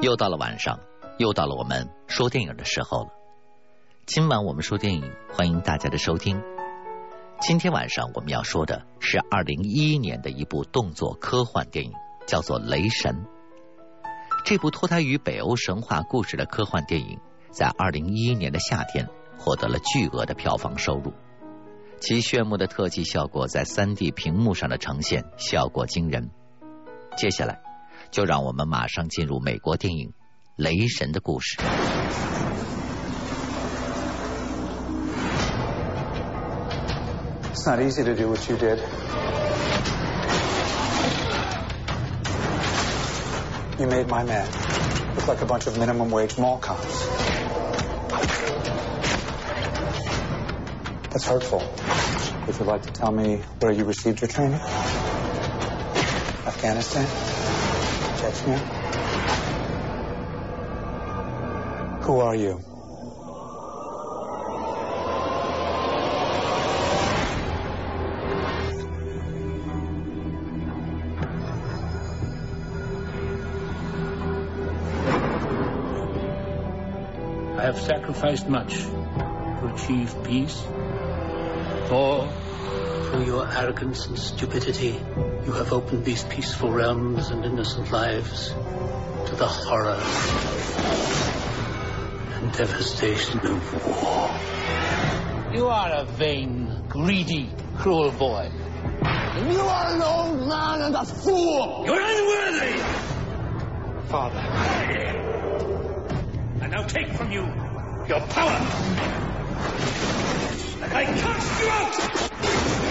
又到了晚上，又到了我们说电影的时候了。今晚我们说电影，欢迎大家的收听。今天晚上我们要说的是二零一一年的一部动作科幻电影，叫做《雷神》。这部脱胎于北欧神话故事的科幻电影，在二零一一年的夏天获得了巨额的票房收入，其炫目的特技效果在三 D 屏幕上的呈现效果惊人。接下来。就让我们马上进入美国电影《雷神》的故事。It's not easy to do what you did. You made my man look like a bunch of minimum wage mall cops. That's hurtful. Would you like to tell me where you received your training? Afghanistan? Who are you? I have sacrificed much to achieve peace. For, through your arrogance and stupidity, you have opened these peaceful realms and innocent lives to the horror and devastation of war. You are a vain, greedy, cruel boy. And you are an old man and a fool! You're unworthy! Father. I now take from you your power! And I cast you out!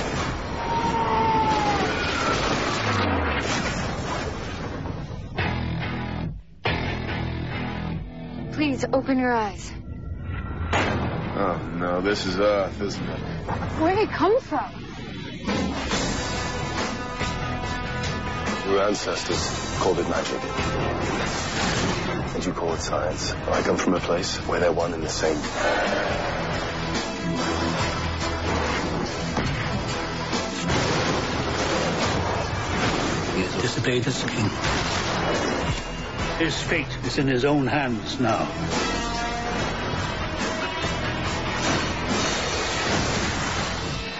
Please open your eyes. Oh, no, this is Earth, isn't it? Where did it come from? Your ancestors called it magic. And you call it science. I come from a place where they're one and the same. He has disobeyed his king. His fate is in his own hands now.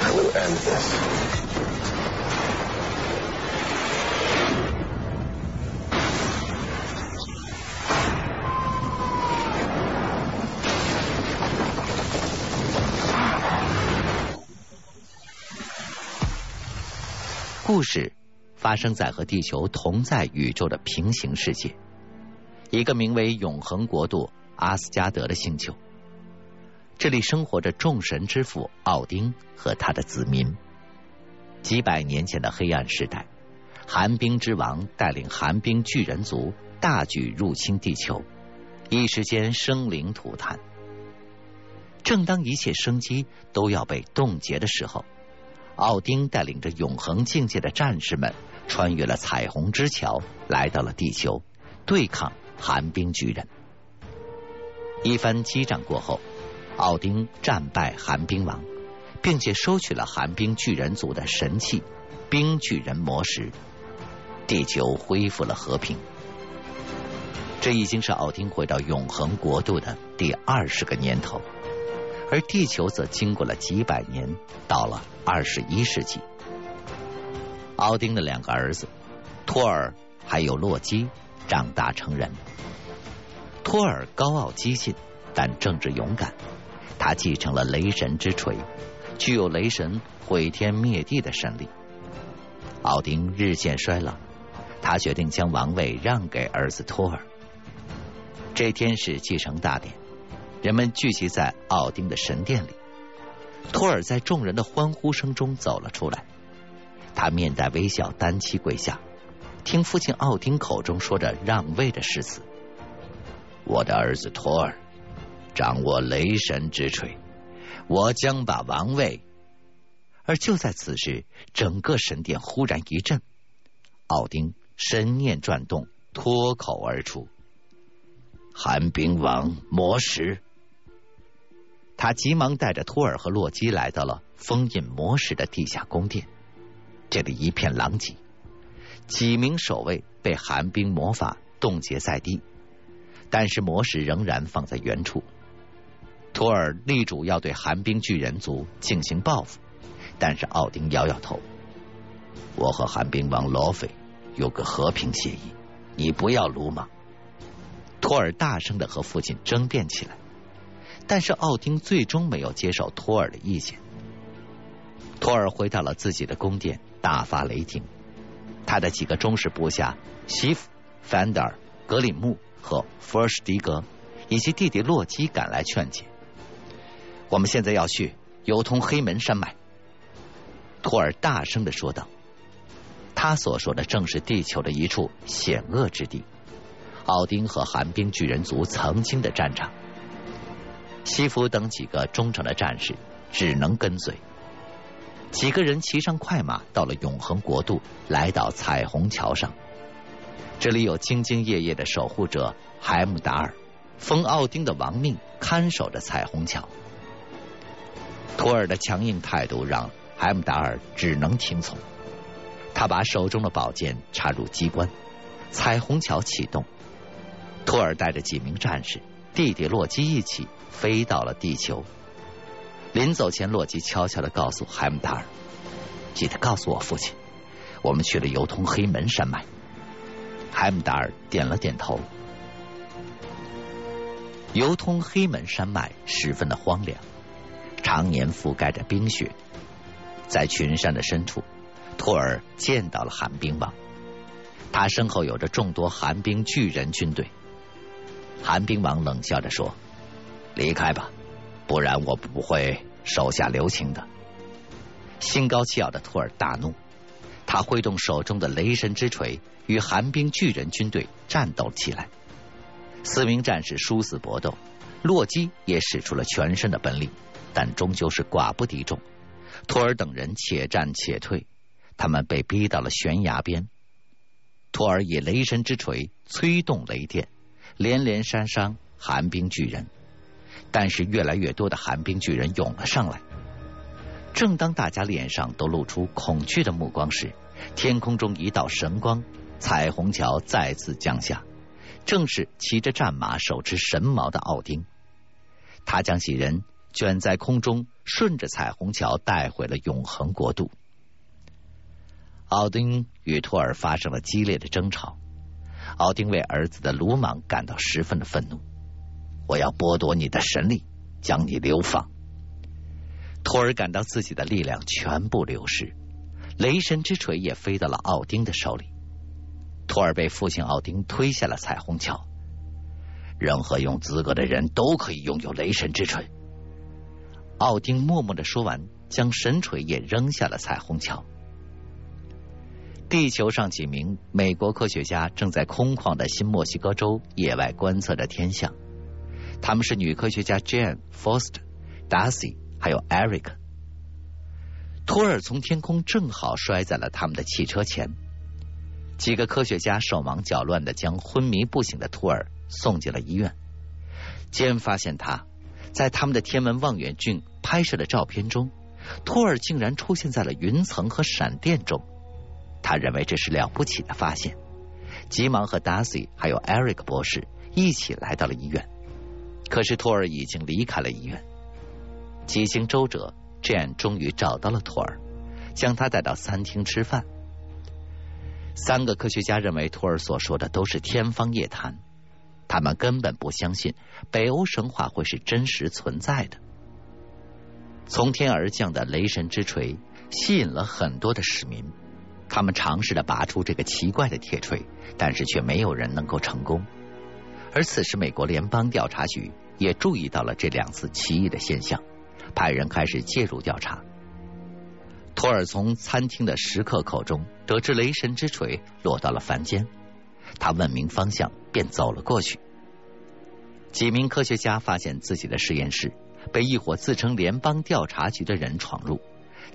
I will end this. 故事发生在和地球同在宇宙的平行世界，一个名为永恒国度阿斯加德的星球。这里生活着众神之父奥丁和他的子民。几百年前的黑暗时代，寒冰之王带领寒冰巨人族大举入侵地球，一时间生灵涂炭。正当一切生机都要被冻结的时候，奥丁带领着永恒境界的战士们，穿越了彩虹之桥，来到了地球，对抗寒冰巨人。一番激战过后，奥丁战败寒冰王，并且收取了寒冰巨人族的神器冰巨人魔石，地球恢复了和平。这已经是奥丁回到永恒国度的第二十个年头。而地球则经过了几百年，到了二十一世纪。奥丁的两个儿子托尔还有洛基长大成人。托尔高傲激进，但正直勇敢。他继承了雷神之锤，具有雷神毁天灭地的神力。奥丁日渐衰老，他决定将王位让给儿子托尔。这天是继承大典。人们聚集在奥丁的神殿里，托尔在众人的欢呼声中走了出来。他面带微笑，单膝跪下，听父亲奥丁口中说着让位的誓词：“我的儿子托尔，掌握雷神之锤，我将把王位。”而就在此时，整个神殿忽然一震，奥丁神念转动，脱口而出：“寒冰王魔石。”他急忙带着托尔和洛基来到了封印魔石的地下宫殿，这里一片狼藉，几名守卫被寒冰魔法冻结在地，但是魔石仍然放在原处。托尔力主要对寒冰巨人族进行报复，但是奥丁摇摇头：“我和寒冰王罗菲有个和平协议，你不要鲁莽。”托尔大声的和父亲争辩起来，但是奥丁最终没有接受托尔的意见。托尔回到了自己的宫殿，大发雷霆。他的几个忠实部下西弗、凡德尔、格里木和福尔什迪格以及弟弟洛基赶来劝解。我们现在要去游通黑门山脉。托尔大声的说道。他所说的正是地球的一处险恶之地，奥丁和寒冰巨人族曾经的战场。西弗等几个忠诚的战士只能跟随。几个人骑上快马，到了永恒国度，来到彩虹桥上。这里有兢兢业业的守护者海姆达尔，封奥丁的王命，看守着彩虹桥。托尔的强硬态度让海姆达尔只能听从。他把手中的宝剑插入机关，彩虹桥启动。托尔带着几名战士，弟弟洛基一起飞到了地球。临走前，洛基悄悄的告诉海姆达尔：“记得告诉我父亲，我们去了游通黑门山脉。”海姆达尔点了点头。游通黑门山脉十分的荒凉，常年覆盖着冰雪。在群山的深处，托尔见到了寒冰王，他身后有着众多寒冰巨人军队。寒冰王冷笑着说：“离开吧。”不然我不会手下留情的。心高气傲的托尔大怒，他挥动手中的雷神之锤，与寒冰巨人军队战斗起来。四名战士殊死搏斗，洛基也使出了全身的本领，但终究是寡不敌众。托尔等人且战且退，他们被逼到了悬崖边。托尔以雷神之锤催动雷电，连连杀伤寒冰巨人。但是越来越多的寒冰巨人涌了上来。正当大家脸上都露出恐惧的目光时，天空中一道神光，彩虹桥再次降下。正是骑着战马、手持神矛的奥丁。他将几人卷在空中，顺着彩虹桥带回了永恒国度。奥丁与托尔发生了激烈的争吵。奥丁为儿子的鲁莽感到十分的愤怒。我要剥夺你的神力，将你流放。托尔感到自己的力量全部流失，雷神之锤也飞到了奥丁的手里。托尔被父亲奥丁推下了彩虹桥。任何有资格的人都可以拥有雷神之锤。奥丁默默的说完，将神锤也扔下了彩虹桥。地球上几名美国科学家正在空旷的新墨西哥州野外观测着天象。他们是女科学家 Jane Foster、Darcy，还有 Eric。托尔从天空正好摔在了他们的汽车前。几个科学家手忙脚乱的将昏迷不醒的托尔送进了医院。Jane 发现他在他们的天文望远镜拍摄的照片中，托尔竟然出现在了云层和闪电中。他认为这是了不起的发现，急忙和 Darcy 还有 Eric 博士一起来到了医院。可是托尔已经离开了医院。几经周折，Jane 终于找到了托尔，将他带到餐厅吃饭。三个科学家认为托尔所说的都是天方夜谭，他们根本不相信北欧神话会是真实存在的。从天而降的雷神之锤吸引了很多的市民，他们尝试着拔出这个奇怪的铁锤，但是却没有人能够成功。而此时，美国联邦调查局也注意到了这两次奇异的现象，派人开始介入调查。托尔从餐厅的食客口中得知雷神之锤落到了凡间，他问明方向，便走了过去。几名科学家发现自己的实验室被一伙自称联邦调查局的人闯入，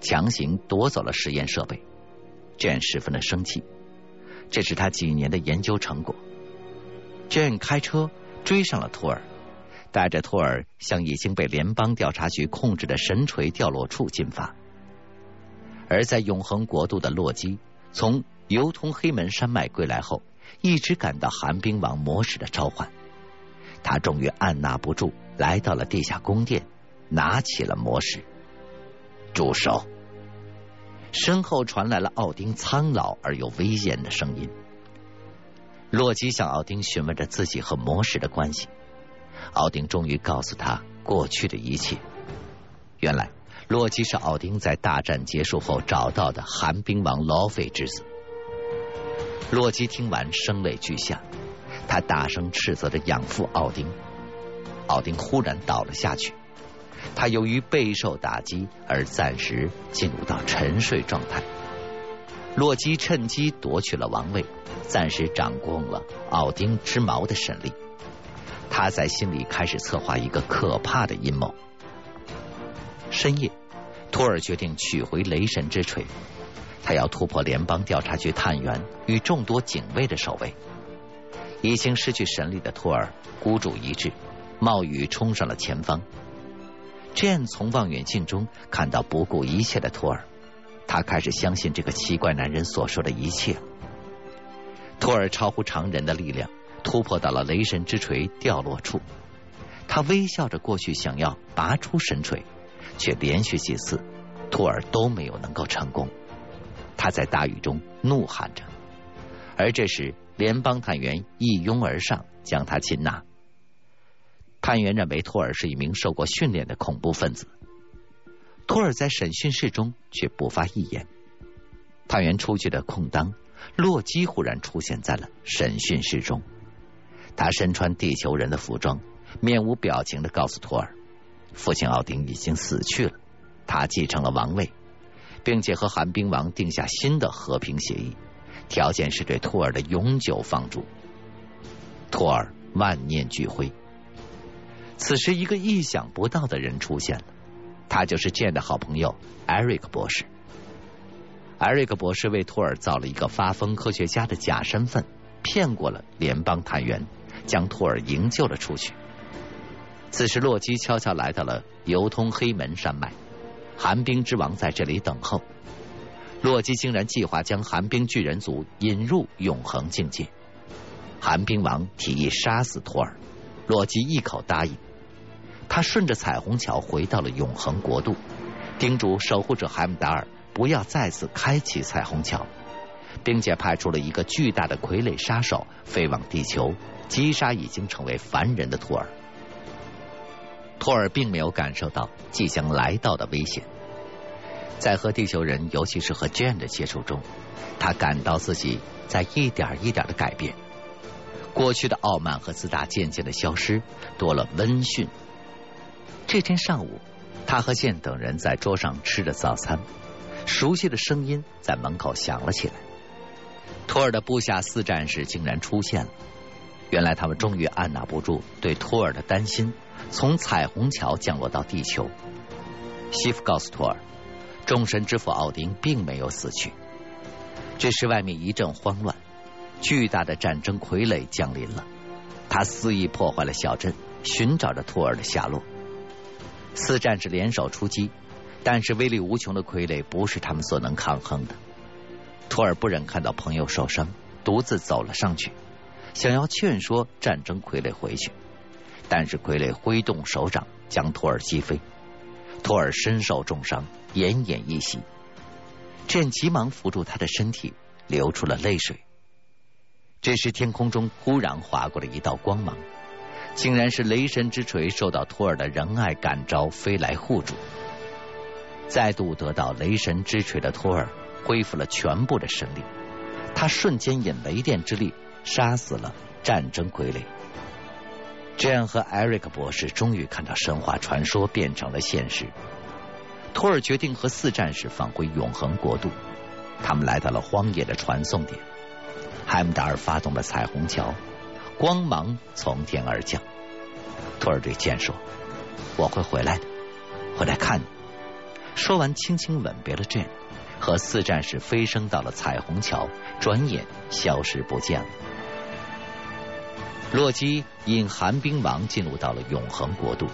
强行夺走了实验设备。这十分的生气，这是他几年的研究成果。Jane 开车追上了托尔，带着托尔向已经被联邦调查局控制的神锤掉落处进发。而在永恒国度的洛基，从游通黑门山脉归来后，一直感到寒冰王魔石的召唤。他终于按捺不住，来到了地下宫殿，拿起了魔石。住手！身后传来了奥丁苍老而又威严的声音。洛基向奥丁询问着自己和魔石的关系。奥丁终于告诉他过去的一切。原来，洛基是奥丁在大战结束后找到的寒冰王劳菲之子。洛基听完，声泪俱下，他大声斥责着养父奥丁。奥丁忽然倒了下去。他由于备受打击而暂时进入到沉睡状态。洛基趁机夺取了王位，暂时掌控了奥丁之矛的神力。他在心里开始策划一个可怕的阴谋。深夜，托尔决定取回雷神之锤，他要突破联邦调查局探员与众多警卫的守卫。已经失去神力的托尔孤注一掷，冒雨冲上了前方。Jane 从望远镜中看到不顾一切的托尔，他开始相信这个奇怪男人所说的一切。托尔超乎常人的力量突破到了雷神之锤掉落处，他微笑着过去想要拔出神锤，却连续几次托尔都没有能够成功。他在大雨中怒喊着，而这时联邦探员一拥而上将他擒拿。探员认为托尔是一名受过训练的恐怖分子。托尔在审讯室中却不发一言。探员出去的空当，洛基忽然出现在了审讯室中。他身穿地球人的服装，面无表情的告诉托尔，父亲奥丁已经死去了，他继承了王位，并且和寒冰王定下新的和平协议，条件是对托尔的永久放逐。托尔万念俱灰。此时，一个意想不到的人出现了，他就是剑的好朋友艾瑞克博士。艾瑞克博士为托尔造了一个发疯科学家的假身份，骗过了联邦探员，将托尔营救了出去。此时，洛基悄悄来到了游通黑门山脉，寒冰之王在这里等候。洛基竟然计划将寒冰巨人族引入永恒境界。寒冰王提议杀死托尔，洛基一口答应。他顺着彩虹桥回到了永恒国度，叮嘱守护者海姆达尔不要再次开启彩虹桥，并且派出了一个巨大的傀儡杀手飞往地球，击杀已经成为凡人的托尔。托尔并没有感受到即将来到的危险，在和地球人，尤其是和 Jane 的接触中，他感到自己在一点一点的改变，过去的傲慢和自大渐渐的消失，多了温驯。这天上午，他和剑等人在桌上吃着早餐，熟悉的声音在门口响了起来。托尔的部下四战士竟然出现了。原来他们终于按捺不住对托尔的担心，从彩虹桥降落到地球。西夫告诉托尔，众神之父奥丁并没有死去。这时外面一阵慌乱，巨大的战争傀儡降临了，他肆意破坏了小镇，寻找着托尔的下落。四战士联手出击，但是威力无穷的傀儡不是他们所能抗衡的。托尔不忍看到朋友受伤，独自走了上去，想要劝说战争傀儡回去，但是傀儡挥动手掌将托尔击飞。托尔身受重伤，奄奄一息。朕急忙扶住他的身体，流出了泪水。这时天空中忽然划过了一道光芒。竟然是雷神之锤受到托尔的仁爱感召，飞来护主。再度得到雷神之锤的托尔恢复了全部的神力，他瞬间引雷电之力杀死了战争傀儡。这样，和艾瑞克博士终于看到神话传说变成了现实。托尔决定和四战士返回永恒国度。他们来到了荒野的传送点，海姆达尔发动了彩虹桥。光芒从天而降，托尔对剑说：“我会回来的，回来看你。”说完，轻轻吻别了剑，和四战士飞升到了彩虹桥，转眼消失不见了。洛基引寒冰王进入到了永恒国度，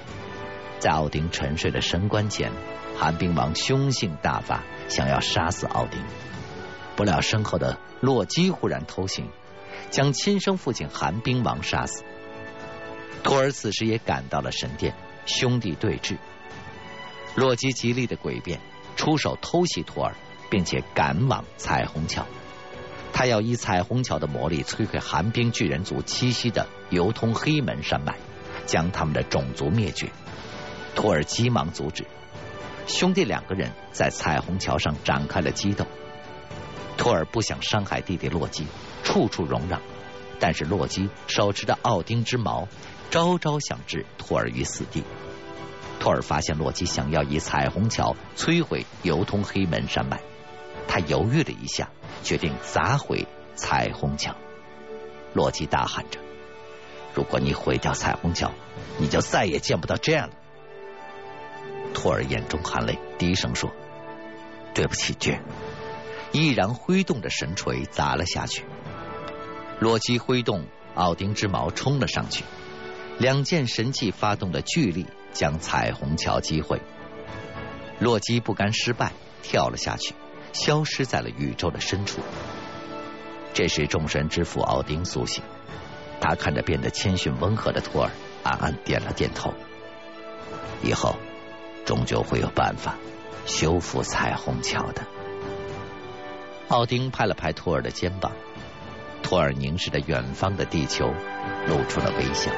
在奥丁沉睡的神棺前，寒冰王凶性大发，想要杀死奥丁，不料身后的洛基忽然偷袭。将亲生父亲寒冰王杀死。托尔此时也赶到了神殿，兄弟对峙。洛基极力的诡辩，出手偷袭托尔，并且赶往彩虹桥。他要以彩虹桥的魔力摧毁寒冰巨人族栖息的游通黑门山脉，将他们的种族灭绝。托尔急忙阻止。兄弟两个人在彩虹桥上展开了激斗。托尔不想伤害弟弟洛基，处处容让，但是洛基手持着奥丁之矛，招招想置托尔于死地。托尔发现洛基想要以彩虹桥摧毁游通黑门山脉，他犹豫了一下，决定砸毁彩虹桥。洛基大喊着：“如果你毁掉彩虹桥，你就再也见不到这样了。”托尔眼中含泪，低声说：“对不起，卷。”毅然挥动着神锤砸了下去。洛基挥动奥丁之矛冲了上去，两件神器发动的巨力将彩虹桥击毁。洛基不甘失败，跳了下去，消失在了宇宙的深处。这时，众神之父奥丁苏醒，他看着变得谦逊温和的托尔，暗暗点了点头。以后，终究会有办法修复彩虹桥的。奥丁拍了拍托尔的肩膀，托尔凝视着远方的地球，露出了微笑。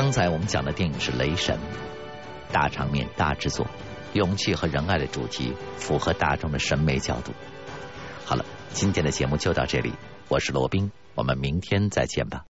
刚才我们讲的电影是《雷神》，大场面、大制作，勇气和仁爱的主题，符合大众的审美角度。好了，今天的节目就到这里，我是罗宾，我们明天再见吧。